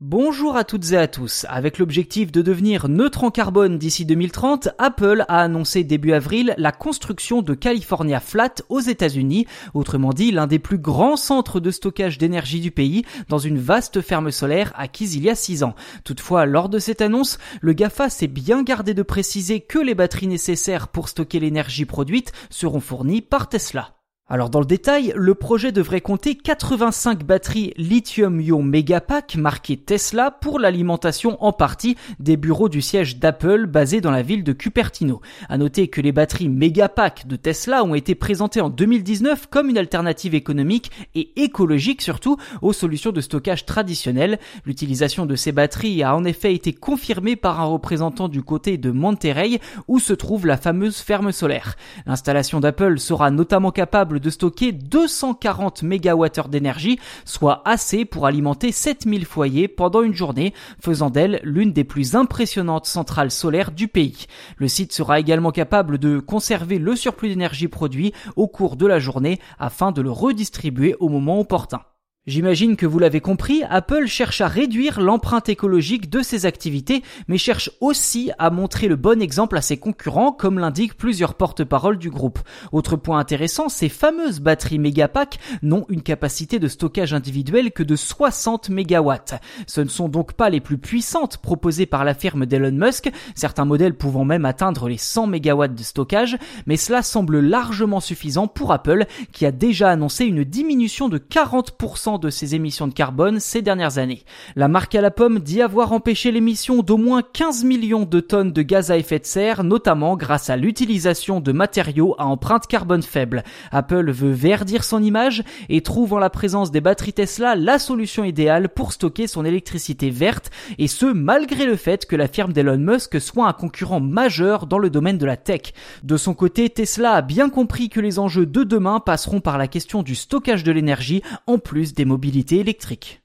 Bonjour à toutes et à tous. Avec l'objectif de devenir neutre en carbone d'ici 2030, Apple a annoncé début avril la construction de California Flat aux États-Unis, autrement dit l'un des plus grands centres de stockage d'énergie du pays, dans une vaste ferme solaire acquise il y a 6 ans. Toutefois, lors de cette annonce, le GAFA s'est bien gardé de préciser que les batteries nécessaires pour stocker l'énergie produite seront fournies par Tesla. Alors dans le détail, le projet devrait compter 85 batteries lithium-ion Megapack marquées Tesla pour l'alimentation en partie des bureaux du siège d'Apple basé dans la ville de Cupertino. À noter que les batteries Megapack de Tesla ont été présentées en 2019 comme une alternative économique et écologique surtout aux solutions de stockage traditionnelles. L'utilisation de ces batteries a en effet été confirmée par un représentant du côté de Monterey où se trouve la fameuse ferme solaire. L'installation d'Apple sera notamment capable de stocker 240 MWh d'énergie, soit assez pour alimenter 7000 foyers pendant une journée, faisant d'elle l'une des plus impressionnantes centrales solaires du pays. Le site sera également capable de conserver le surplus d'énergie produit au cours de la journée afin de le redistribuer au moment opportun. J'imagine que vous l'avez compris, Apple cherche à réduire l'empreinte écologique de ses activités, mais cherche aussi à montrer le bon exemple à ses concurrents, comme l'indiquent plusieurs porte-paroles du groupe. Autre point intéressant, ces fameuses batteries Megapack n'ont une capacité de stockage individuel que de 60 MW. Ce ne sont donc pas les plus puissantes proposées par la firme d'Elon Musk, certains modèles pouvant même atteindre les 100 MW de stockage, mais cela semble largement suffisant pour Apple, qui a déjà annoncé une diminution de 40% de ses émissions de carbone ces dernières années. La marque à la pomme dit avoir empêché l'émission d'au moins 15 millions de tonnes de gaz à effet de serre, notamment grâce à l'utilisation de matériaux à empreinte carbone faible. Apple veut verdir son image et trouve en la présence des batteries Tesla la solution idéale pour stocker son électricité verte, et ce malgré le fait que la firme d'Elon Musk soit un concurrent majeur dans le domaine de la tech. De son côté, Tesla a bien compris que les enjeux de demain passeront par la question du stockage de l'énergie en plus des mobilité électrique.